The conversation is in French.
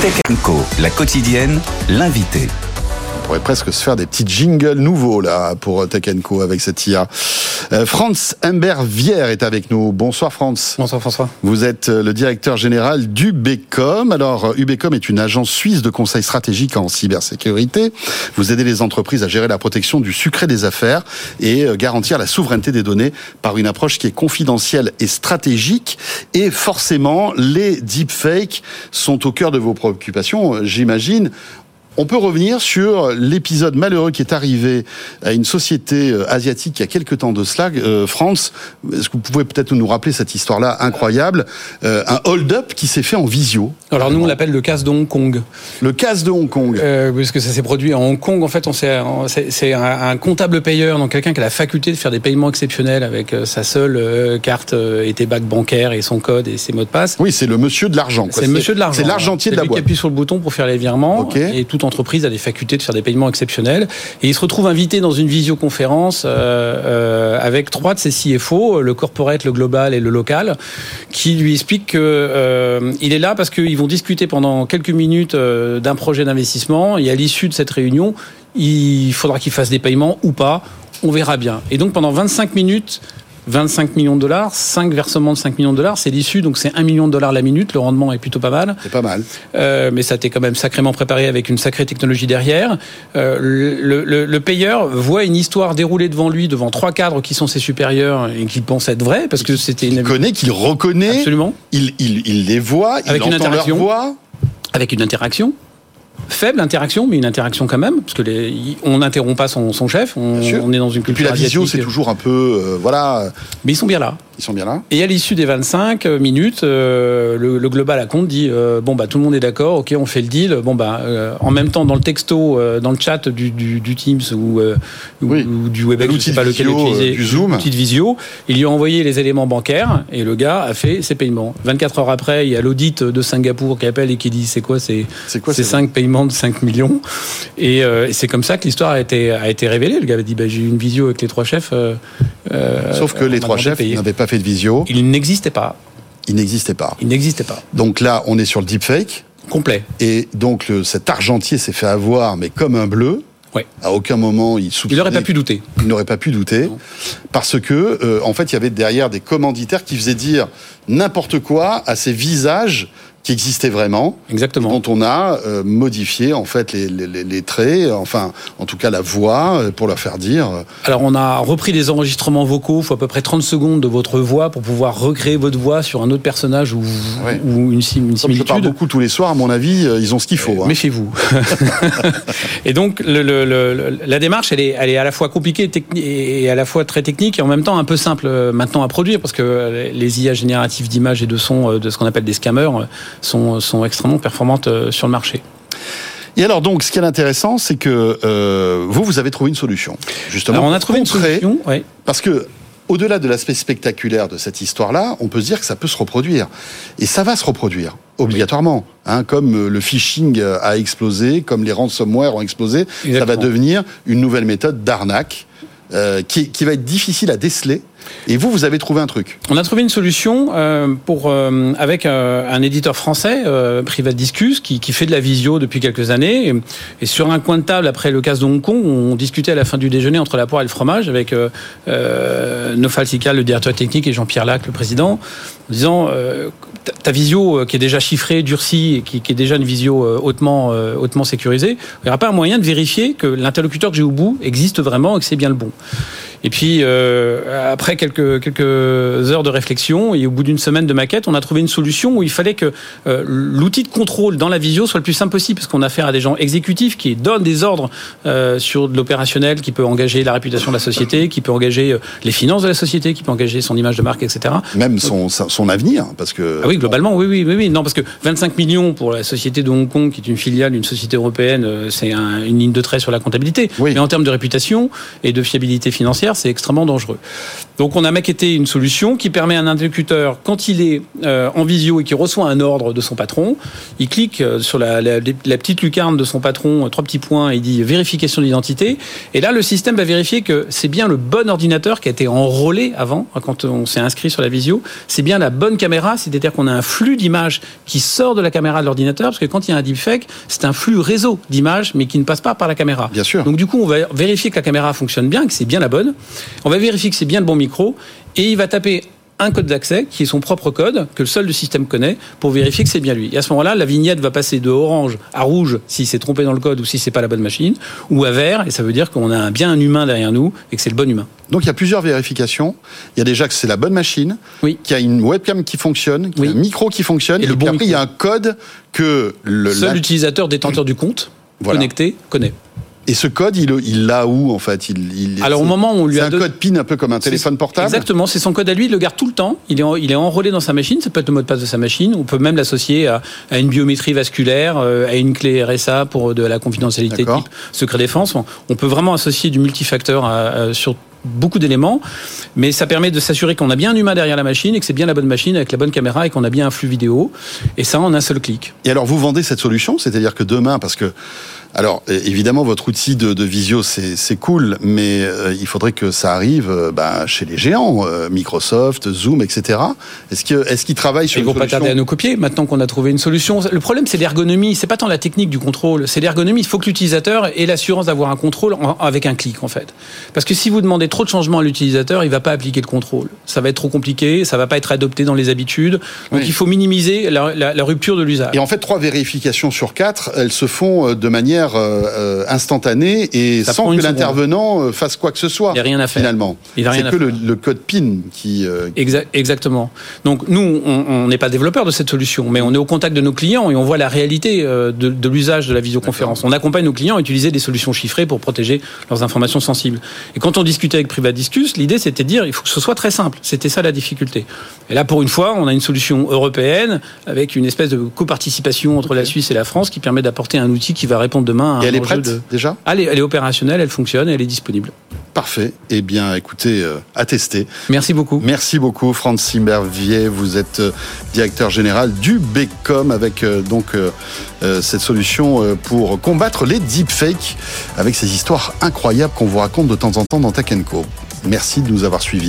Tech Co, la quotidienne, l'invité. On pourrait presque se faire des petits jingles nouveaux là pour Tech Co avec cette IA. Euh, Franz Vier est avec nous. Bonsoir Franz. Bonsoir François. Vous êtes euh, le directeur général d'Ubecom. Alors Ubecom est une agence suisse de conseil stratégique en cybersécurité. Vous aidez les entreprises à gérer la protection du secret des affaires et euh, garantir la souveraineté des données par une approche qui est confidentielle et stratégique. Et forcément, les deepfakes sont au cœur de vos préoccupations, j'imagine. On peut revenir sur l'épisode malheureux qui est arrivé à une société euh, asiatique il y a quelques temps de cela, euh, France. Est-ce que vous pouvez peut-être nous rappeler cette histoire-là incroyable euh, Un hold-up qui s'est fait en visio. Alors nous on l'appelle le casse de Hong Kong. Le casse de Hong Kong. Euh, puisque ça s'est produit en Hong Kong. En fait, on c'est un, comptable payeur, donc quelqu'un qui a la faculté de faire des paiements exceptionnels avec sa seule carte et tes bacs bancaires et son code et ses mots de passe. Oui, c'est le monsieur de l'argent. C'est le monsieur de l'argent. C'est l'argentier de la boîte. qui appuie sur le bouton pour faire les virements et tout entreprise a des facultés de faire des paiements exceptionnels. Et il se retrouve invité dans une visioconférence euh, euh, avec trois de ses CFO, le corporate, le global et le local, qui lui expliquent qu'il euh, est là parce qu'ils vont discuter pendant quelques minutes d'un projet d'investissement. Et à l'issue de cette réunion, il faudra qu'il fasse des paiements ou pas. On verra bien. Et donc pendant 25 minutes, 25 millions de dollars, 5 versements de 5 millions de dollars, c'est l'issue, donc c'est 1 million de dollars la minute, le rendement est plutôt pas mal. C'est pas mal. Euh, mais ça t'est quand même sacrément préparé avec une sacrée technologie derrière. Euh, le, le, le, payeur voit une histoire déroulée devant lui, devant trois cadres qui sont ses supérieurs et qu'il pense être vrai, parce que c'était une... Il connaît, qu'il reconnaît. Absolument. Il, il, il les voit, il avec entend une interaction, leur voix. Avec une interaction faible interaction, mais une interaction quand même, parce que les, on n'interrompt pas son, son chef. On, on, est dans une culture. Et puis la visio, c'est toujours un peu, euh, voilà. Mais ils sont bien là. Ils sont bien là. Et à l'issue des 25 minutes, euh, le, le, global à compte dit euh, bon bah tout le monde est d'accord, ok, on fait le deal. Bon bah euh, en même temps dans le texto, euh, dans le chat du, du, du Teams ou, oui. ou, du Webex, je sais pas lequel visio, utiliser, du Zoom, petite visio, il lui a envoyé les éléments bancaires et le gars a fait ses paiements. 24 heures après, il y a l'audit de Singapour qui appelle et qui dit c'est quoi c'est ces 5 paiements de 5 millions et, euh, et c'est comme ça que l'histoire a été, a été révélée. Le gars a dit bah, j'ai eu une visio avec les trois chefs. Euh, Sauf que les trois chefs n'avaient pas fait de visio. Il n'existait pas. Il n'existait pas. Il n'existait pas. Donc là, on est sur le deepfake. Complet. Et donc le, cet argentier s'est fait avoir, mais comme un bleu. Ouais. À aucun moment il soupçonnait. Il n'aurait pas pu douter. Il n'aurait pas pu douter non. parce que euh, en fait il y avait derrière des commanditaires qui faisaient dire n'importe quoi à ces visages qui existaient vraiment, Exactement. dont on a euh, modifié en fait les, les, les, traits, enfin en tout cas la voix euh, pour leur faire dire. Alors on a repris des enregistrements vocaux, il faut à peu près 30 secondes de votre voix pour pouvoir recréer votre voix sur un autre personnage ou, ouais. ou une, une similitude. je parle beaucoup tous les soirs, à mon avis, ils ont ce qu'il faut. Hein. Méfiez-vous. et donc le, le, le, la démarche, elle est, elle est à la fois compliquée et à la fois très technique et en même temps un peu simple euh, maintenant à produire parce que les IA génératives d'images et de son de ce qu'on appelle des scammers sont, sont extrêmement performantes euh, sur le marché. Et alors donc, ce qui est intéressant, c'est que euh, vous, vous avez trouvé une solution. Justement, alors on a trouvé une solution, parce que au-delà de l'aspect spectaculaire de cette histoire-là, on peut se dire que ça peut se reproduire. Et ça va se reproduire, obligatoirement. Hein, comme le phishing a explosé, comme les ransomware ont explosé, Exactement. ça va devenir une nouvelle méthode d'arnaque euh, qui, qui va être difficile à déceler. Et vous, vous avez trouvé un truc. On a trouvé une solution euh, pour euh, avec euh, un éditeur français, euh, Privat Discus, qui, qui, fait de la visio depuis quelques années. Et, sur un coin de table, après le cas de Hong Kong, on discutait à la fin du déjeuner entre la poire et le fromage avec Nofal Sikal, le directeur technique, et Jean-Pierre Lac, le président, en disant ta visio qui est déjà chiffrée, durcie, et qui, qui est déjà une visio hautement, hautement sécurisée, il n'y aura pas un moyen de vérifier que l'interlocuteur que j'ai au bout existe vraiment et que c'est bien le bon. Et puis euh, après quelques quelques heures de réflexion et au bout d'une semaine de maquette, on a trouvé une solution où il fallait que euh, l'outil de contrôle dans la visio soit le plus simple possible parce qu'on a affaire à des gens exécutifs qui donnent des ordres euh, sur de l'opérationnel qui peut engager la réputation de la société, qui peut engager les finances de la société, qui peut engager son image de marque, etc. Même son son avenir parce que ah oui globalement oui oui oui oui non parce que 25 millions pour la société de Hong Kong qui est une filiale d'une société européenne, c'est un, une ligne de trait sur la comptabilité. Oui. Mais en termes de réputation et de fiabilité financière c'est extrêmement dangereux. Donc on a maquetté une solution qui permet à un interlocuteur, quand il est euh, en visio et qu'il reçoit un ordre de son patron, il clique euh, sur la, la, la petite lucarne de son patron, trois petits points, et il dit vérification d'identité. Et là, le système va vérifier que c'est bien le bon ordinateur qui a été enrôlé avant, quand on s'est inscrit sur la visio. C'est bien la bonne caméra, c'est-à-dire qu'on a un flux d'images qui sort de la caméra de l'ordinateur, parce que quand il y a un deepfake, c'est un flux réseau d'images, mais qui ne passe pas par la caméra. Bien sûr. Donc du coup, on va vérifier que la caméra fonctionne bien, que c'est bien la bonne. On va vérifier que c'est bien le bon micro, et il va taper un code d'accès qui est son propre code que le seul le système connaît pour vérifier que c'est bien lui. Et à ce moment-là, la vignette va passer de orange à rouge si c'est trompé dans le code ou si c'est pas la bonne machine, ou à vert et ça veut dire qu'on a bien un humain derrière nous et que c'est le bon humain. Donc il y a plusieurs vérifications. Il y a déjà que c'est la bonne machine, oui. qu'il y a une webcam qui fonctionne, qu'il y a Oui. un micro qui fonctionne, Et et, le puis bon après il y a un code que le Seul la- utilisateur détenteur du compte Voilà. connecté connaît. Et ce code il l'a où en fait? Il, il Alors au moment où on lui c'est a un code PIN un peu comme un téléphone portable. Exactement, c'est son code à lui, il le garde tout le temps. Il est, en- il est enrôlé dans sa machine, ça peut être le mot de passe de sa machine. On peut même l'associer à, à une biométrie vasculaire, euh, à une clé RSA pour de la confidentialité type secret défense. On, on peut vraiment associer du multifacteur à- à- sur beaucoup d'éléments, mais ça permet de s'assurer qu'on a bien un humain derrière la machine et que c'est bien la bonne machine avec la bonne caméra et qu'on a bien un flux vidéo. Et ça en un seul clic. Et alors vous vendez cette solution, c'est-à-dire que demain, parce que alors évidemment votre outil de, de visio c'est cool, mais euh, il faudrait que ça arrive euh, bah, chez les géants, euh, Microsoft, Zoom, etc. Est-ce que est-ce qu'ils travaillent sur Ils une vont pas tarder à nous copier maintenant qu'on a trouvé une solution. Le problème, c'est l'ergonomie. C'est pas tant la technique du contrôle, c'est l'ergonomie. Il faut que l'utilisateur ait l'assurance d'avoir un contrôle en- avec un clic, en fait. Parce que si vous demandez trop de changements à l'utilisateur, il va pas appliquer le contrôle. Ça va être trop compliqué, ça va pas être adopté dans les habitudes. Donc Oui. il faut minimiser la, la- la rupture de l'usage. Et en fait, trois vérifications sur quatre, elles se font euh, de manière euh, euh, instantanée et Ça sans que l'intervenant fasse quoi que ce soit. Il y a rien à faire. Finalement, Il y a rien c'est que le, le code PIN qui. euh, Exa- Exactement. Donc nous, on n'est pas développeur de cette solution, mais on est au contact de nos clients et on voit la réalité de, de l'usage de la visioconférence. On accompagne nos clients à utiliser des solutions chiffrées pour protéger leurs informations sensibles. Et quand on discutait avec Privadiscus, l'idée c'était de dire il faut que ce soit très simple. C'était ça la difficulté. Et là, pour une fois, on a une solution européenne avec une espèce de coparticipation entre la Suisse et la France qui permet d'apporter un outil qui va répondre demain à un et elle est prête de- déjà? Ah, elle est, elle est opérationnelle, elle fonctionne, elle est disponible. Parfait. Eh bien, écoutez, euh, à tester. Merci beaucoup. Merci beaucoup, Franz Simbervier. Vous êtes euh, directeur général du BECOM avec euh, donc euh, euh, cette solution euh, pour combattre les deepfakes avec ces histoires incroyables qu'on vous raconte de temps en temps dans Tech Co. Merci de nous avoir suivis.